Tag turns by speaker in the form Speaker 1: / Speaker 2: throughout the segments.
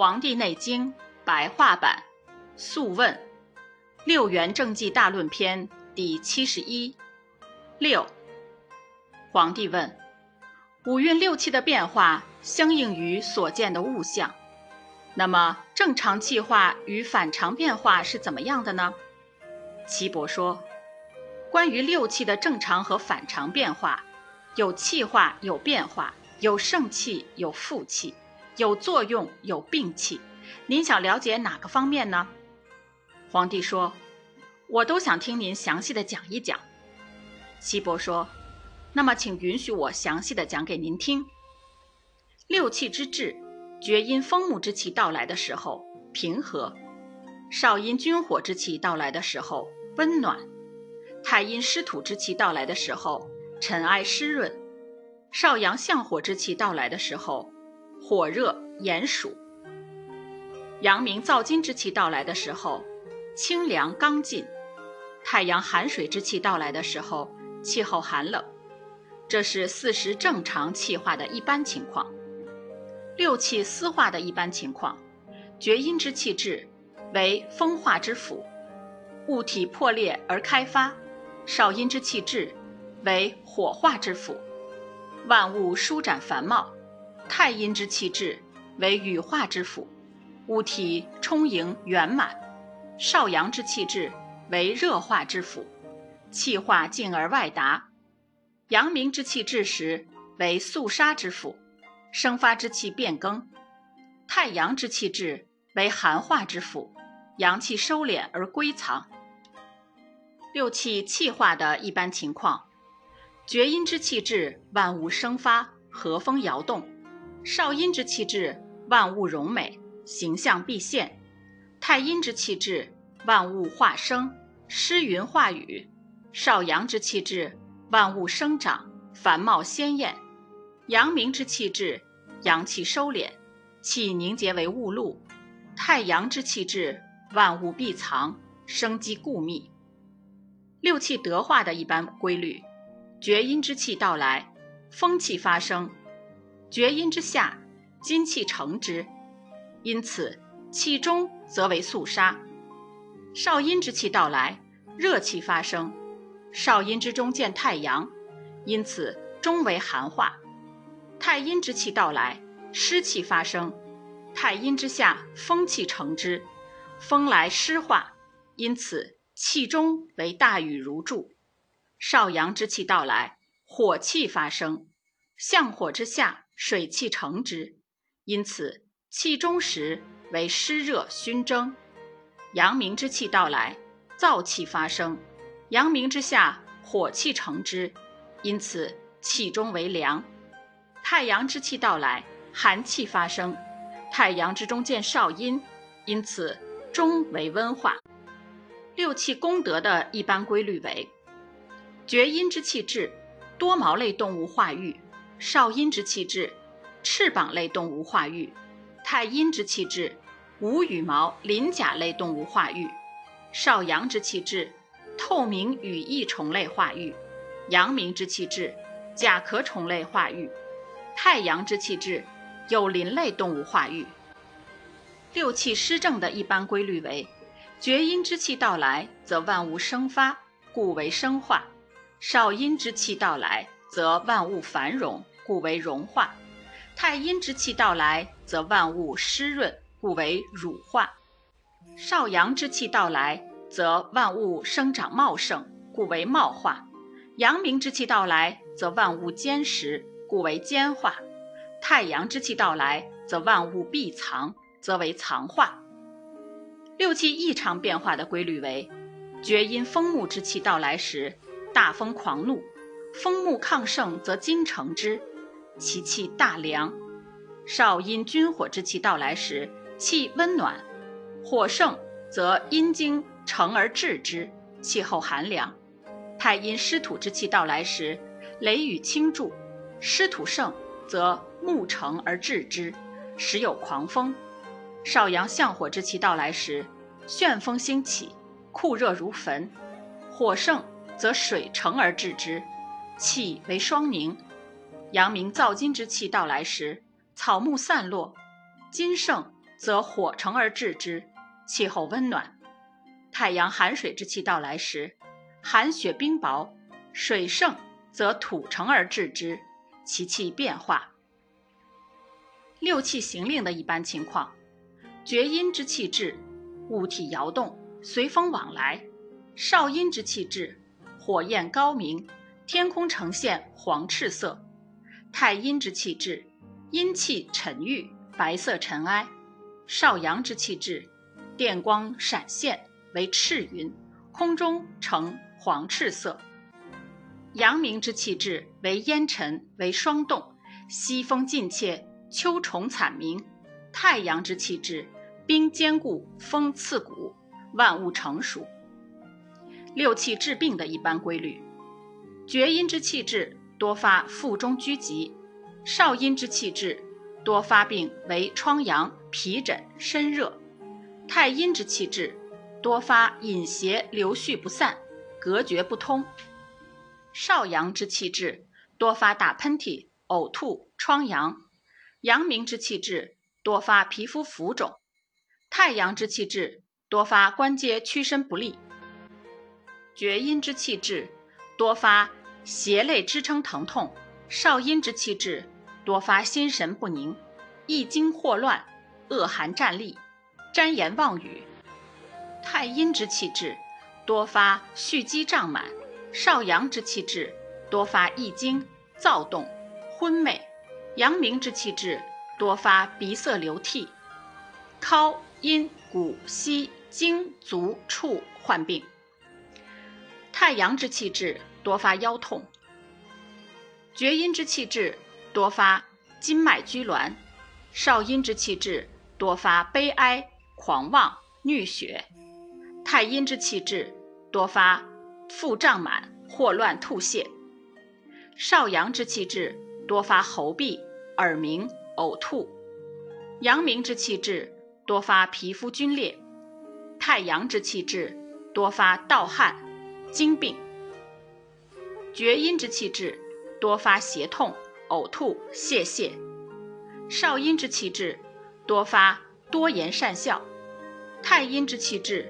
Speaker 1: 黄帝内经》白话版，《素问·六元正纪大论篇》第七十一。六。皇帝问：五运六气的变化相应于所见的物象，那么正常气化与反常变化是怎么样的呢？岐伯说：关于六气的正常和反常变化，有气化，有变化，有盛气，有负气。有作用有病气，您想了解哪个方面呢？皇帝说：“我都想听您详细的讲一讲。”岐伯说：“那么请允许我详细的讲给您听。六气之至，厥阴风木之气到来的时候平和，少阴君火之气到来的时候温暖，太阴湿土之气到来的时候尘埃湿润，少阳相火之气到来的时候。”火热炎暑，阳明燥金之气到来的时候，清凉刚劲；太阳寒水之气到来的时候，气候寒冷。这是四时正常气化的一般情况。六气私化的一般情况，厥阴之气至，为风化之府，物体破裂而开发；少阴之气至，为火化之府，万物舒展繁茂。太阴之气至，为羽化之府，物体充盈圆满；少阳之气至，为热化之府，气化进而外达；阳明之气至时，为肃杀之府，生发之气变更；太阳之气至，为寒化之府，阳气收敛而归藏。六气气化的一般情况：厥阴之气至，万物生发，和风摇动。少阴之气至，万物荣美，形象毕现；太阴之气至，万物化生，诗云化雨；少阳之气至，万物生长，繁茂鲜艳；阳明之气至，阳气收敛，气凝结为雾露；太阳之气至，万物必藏，生机固密。六气得化的一般规律：厥阴之气到来，风气发生。厥阴之下，金气成之，因此气中则为肃杀；少阴之气到来，热气发生；少阴之中见太阳，因此中为寒化；太阴之气到来，湿气发生；太阴之下，风气成之，风来湿化，因此气中为大雨如注；少阳之气到来，火气发生，相火之下。水气成之，因此气中时为湿热熏蒸；阳明之气到来，燥气发生；阳明之下火气成之，因此气中为凉；太阳之气到来，寒气发生；太阳之中见少阴，因此中为温化。六气功德的一般规律为：厥阴之气至，多毛类动物化育。少阴之气滞，翅膀类动物化育；太阴之气滞，无羽毛鳞甲类动物化育；少阳之气滞，透明羽翼虫类化育；阳明之气滞，甲壳虫类化育；太阳之气滞，有鳞类动物化育。六气失正的一般规律为：厥阴之气到来，则万物生发，故为生化；少阴之气到来，则万物繁荣。故为融化，太阴之气到来，则万物湿润，故为乳化；少阳之气到来，则万物生长茂盛，故为茂化；阳明之气到来，则万物坚实，故为坚化；太阳之气到来，则万物闭藏，则为藏化。六气异常变化的规律为：厥阴风木之气到来时，大风狂怒，风木亢盛，则金成之。其气大凉，少阴君火之气到来时，气温暖；火盛则阴经成而制之，气候寒凉。太阴湿土之气到来时，雷雨倾注；湿土盛则木成而制之，时有狂风。少阳相火之气到来时，旋风兴起，酷热如焚；火盛则水成而制之，气为霜凝。阳明燥金之气到来时，草木散落；金盛则火成而制之，气候温暖；太阳寒水之气到来时，寒雪冰雹，水盛则土成而制之，其气变化。六气行令的一般情况：厥阴之气至，物体摇动，随风往来；少阴之气至，火焰高明，天空呈现黄赤色；太阴之气至，阴气沉郁，白色尘埃；少阳之气至，电光闪现，为赤云，空中呈黄赤色；阳明之气至，为烟尘，为霜冻，西风劲切。秋虫惨鸣，太阳之气至，冰坚固，风刺骨，万物成熟。六气治病的一般规律：厥阴之气至，多发腹中拘急；少阴之气滞，多发病为疮疡、皮疹、身热；太阴之气滞，多发饮邪流续不散，隔绝不通；少阳之气滞，多发打喷嚏、呕吐、疮疡。阳明之气滞，多发皮肤浮肿；太阳之气滞，多发关节屈伸不利；厥阴之气滞，多发胁肋支撑疼痛；少阴之气滞，多发心神不宁、易惊惑乱、恶寒战栗、沾言妄语；太阴之气滞，多发蓄积胀满；少阳之气滞，多发易惊、躁动、昏寐。阳明之气滞，多发鼻塞流涕；尻、阴、骨、膝、经、足、处患病。太阳之气滞，多发腰痛；厥阴之气滞，多发筋脉拘挛；少阴之气滞，多发悲哀、狂妄、衄血；太阴之气滞，多发腹胀满、霍乱、吐泻；少阳之气滞。多发喉痹、耳鸣、呕吐；阳明之气滞，多发皮肤皲裂；太阳之气滞，多发盗汗、惊病；厥阴之气滞，多发胁痛、呕吐、泄泻；少阴之气滞，多发多言善笑；太阴之气滞，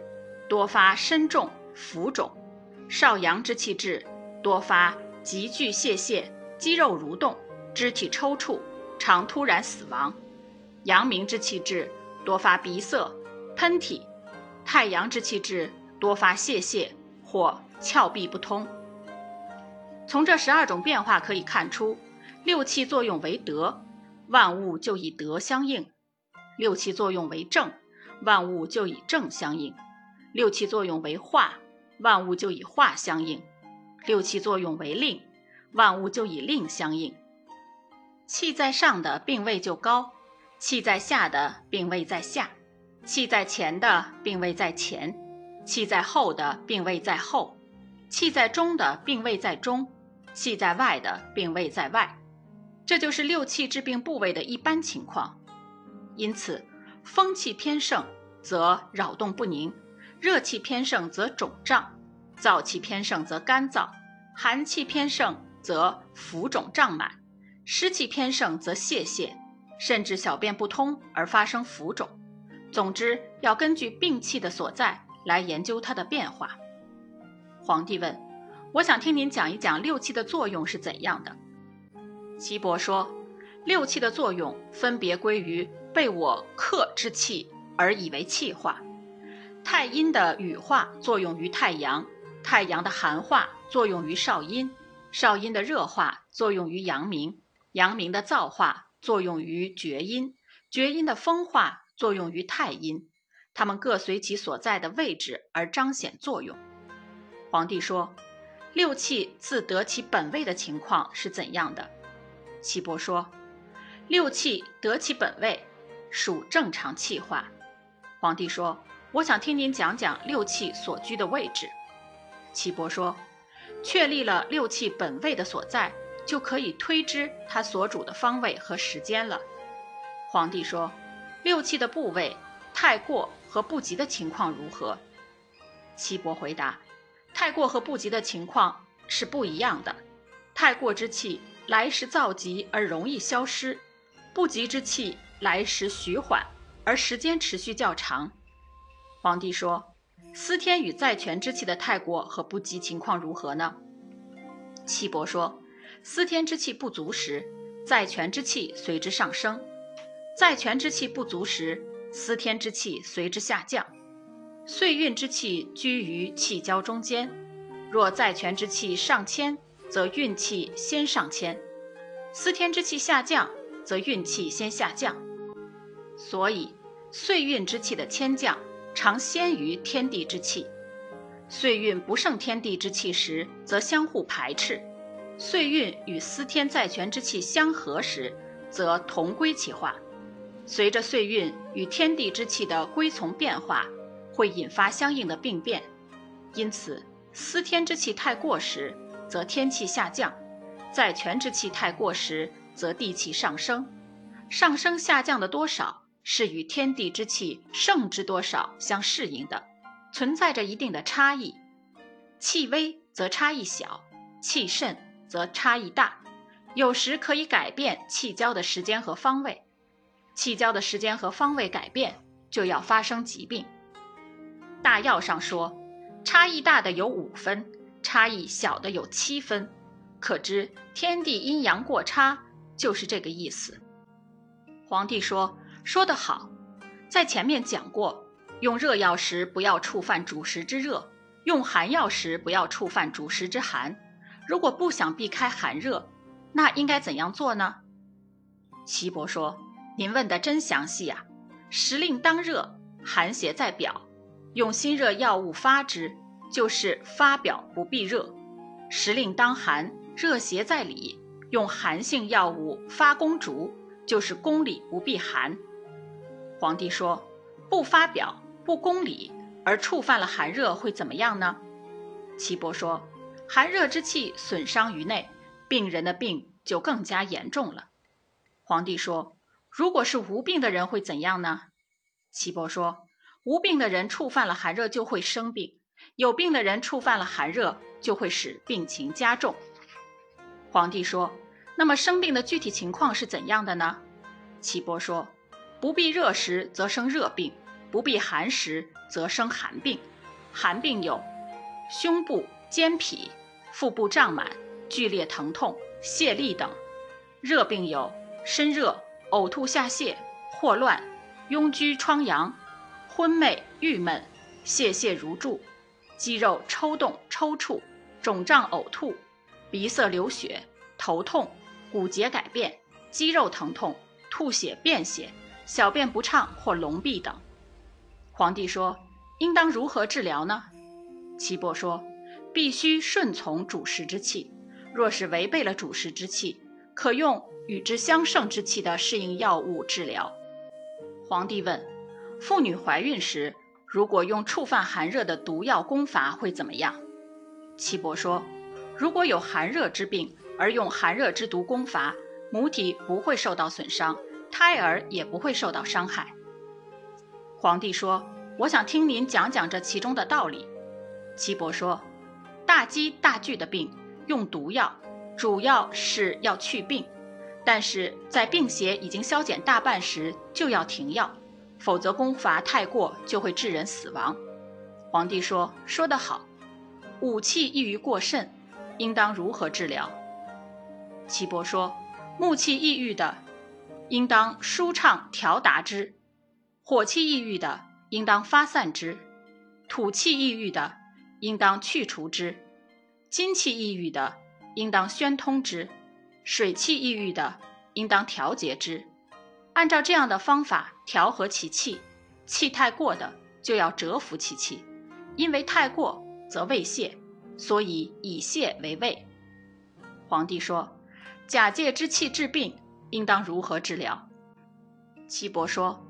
Speaker 1: 多发身重、浮肿；少阳之气滞，多发急剧泄泻、肌肉蠕动。肢体抽搐，常突然死亡；阳明之气滞，多发鼻塞、喷嚏；太阳之气滞，多发泄泻或窍闭不通。从这十二种变化可以看出，六气作用为德，万物就以德相应；六气作用为正，万物就以正相应；六气作用为化，万物就以化相应；六气作用为令，万物就以令相应。气在上的病位就高，气在下的病位在下，气在前的病位在前，气在后的病位在后，气在中的病位在中，气在外的病位在外。这就是六气治病部位的一般情况。因此，风气偏盛则扰动不宁，热气偏盛则肿胀，燥气偏盛则干燥，寒气偏盛则浮肿胀满。湿气偏盛则泄泻，甚至小便不通而发生浮肿。总之，要根据病气的所在来研究它的变化。皇帝问：“我想听您讲一讲六气的作用是怎样的？”岐伯说：“六气的作用分别归于被我克之气而以为气化。太阴的羽化作用于太阳，太阳的寒化作用于少阴，少阴的热化作用于阳明。”阳明的燥化作用于厥阴，厥阴的风化作用于太阴，它们各随其所在的位置而彰显作用。皇帝说：“六气自得其本位的情况是怎样的？”岐伯说：“六气得其本位，属正常气化。”皇帝说：“我想听您讲讲六气所居的位置。”岐伯说：“确立了六气本位的所在。”就可以推知它所主的方位和时间了。皇帝说：“六气的部位太过和不及的情况如何？”岐伯回答：“太过和不及的情况是不一样的。太过之气来时躁急而容易消失，不及之气来时徐缓而时间持续较长。皇帝说：“司天与在权之气的太过和不及情况如何呢？”岐伯说：“司天之气不足时，在权之气随之上升；在权之气不足时，司天之气随之下降。岁运之气居于气交中间，若在权之气上迁，则运气先上迁；司天之气下降，则运气先下降。所以，岁运之气的迁降。”常先于天地之气，岁运不胜天地之气时，则相互排斥；岁运与司天在权之气相合时，则同归其化。随着岁运与天地之气的归从变化，会引发相应的病变。因此，司天之气太过时，则天气下降；在权之气太过时，则地气上升。上升下降的多少？是与天地之气盛之多少相适应的，存在着一定的差异。气微则差异小，气甚则差异大。有时可以改变气交的时间和方位，气交的时间和方位改变，就要发生疾病。大药上说，差异大的有五分，差异小的有七分，可知天地阴阳过差就是这个意思。皇帝说。说得好，在前面讲过，用热药时不要触犯主食之热，用寒药时不要触犯主食之寒。如果不想避开寒热，那应该怎样做呢？岐伯说：“您问的真详细呀。时令当热，寒邪在表，用辛热药物发之，就是发表不避热；时令当寒，热邪在里，用寒性药物发攻逐，就是攻里不避寒。”皇帝说：“不发表，不公理，而触犯了寒热，会怎么样呢？”岐伯说：“寒热之气损伤于内，病人的病就更加严重了。”皇帝说：“如果是无病的人会怎样呢？”岐伯说：“无病的人触犯了寒热就会生病，有病的人触犯了寒热就会使病情加重。”皇帝说：“那么生病的具体情况是怎样的呢？”岐伯说。不避热时则生热病，不避寒时则生寒病。寒病有胸部、肩脾、腹部胀满、剧烈疼痛、泄力等；热病有身热、呕吐下泻、霍乱、痈疽疮疡、昏昧郁闷、泄泻如注、肌肉抽动抽搐、肿胀呕吐、鼻塞流血、头痛、骨节改变、肌肉疼痛、吐血便血。小便不畅或聋闭等，皇帝说：“应当如何治疗呢？”岐伯说：“必须顺从主食之气。若是违背了主食之气，可用与之相胜之气的适应药物治疗。”皇帝问：“妇女怀孕时，如果用触犯寒热的毒药攻伐，会怎么样？”岐伯说：“如果有寒热之病，而用寒热之毒攻伐，母体不会受到损伤。”胎儿也不会受到伤害。皇帝说：“我想听您讲讲这其中的道理。”岐伯说：“大饥大惧的病用毒药，主要是要去病，但是在病邪已经消减大半时就要停药，否则攻伐太过就会致人死亡。”皇帝说：“说得好。武气易于过甚，应当如何治疗？”岐伯说：“木气抑郁的。”应当舒畅调达之，火气抑郁的应当发散之，土气抑郁的应当去除之，金气抑郁的应当宣通之，水气抑郁的应当调节之。按照这样的方法调和其气，气太过的就要折服其气，因为太过则胃泄，所以以泄为胃。皇帝说：“假借之气治病。”应当如何治疗？岐伯说：“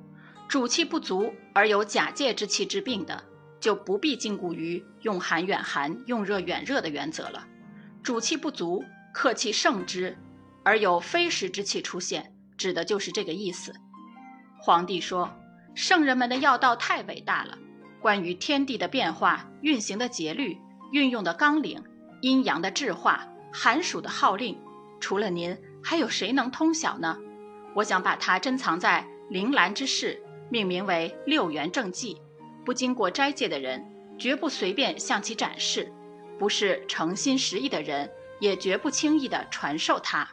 Speaker 1: 主气不足而有假借之气治病的，就不必禁锢于用寒远寒、用热远热的原则了。主气不足，客气盛之，而有非时之气出现，指的就是这个意思。”皇帝说：“圣人们的药道太伟大了，关于天地的变化、运行的节律、运用的纲领、阴阳的制化、寒暑的号令，除了您。”还有谁能通晓呢？我想把它珍藏在铃兰之室，命名为六元正纪。不经过斋戒的人，绝不随便向其展示；不是诚心实意的人，也绝不轻易地传授它。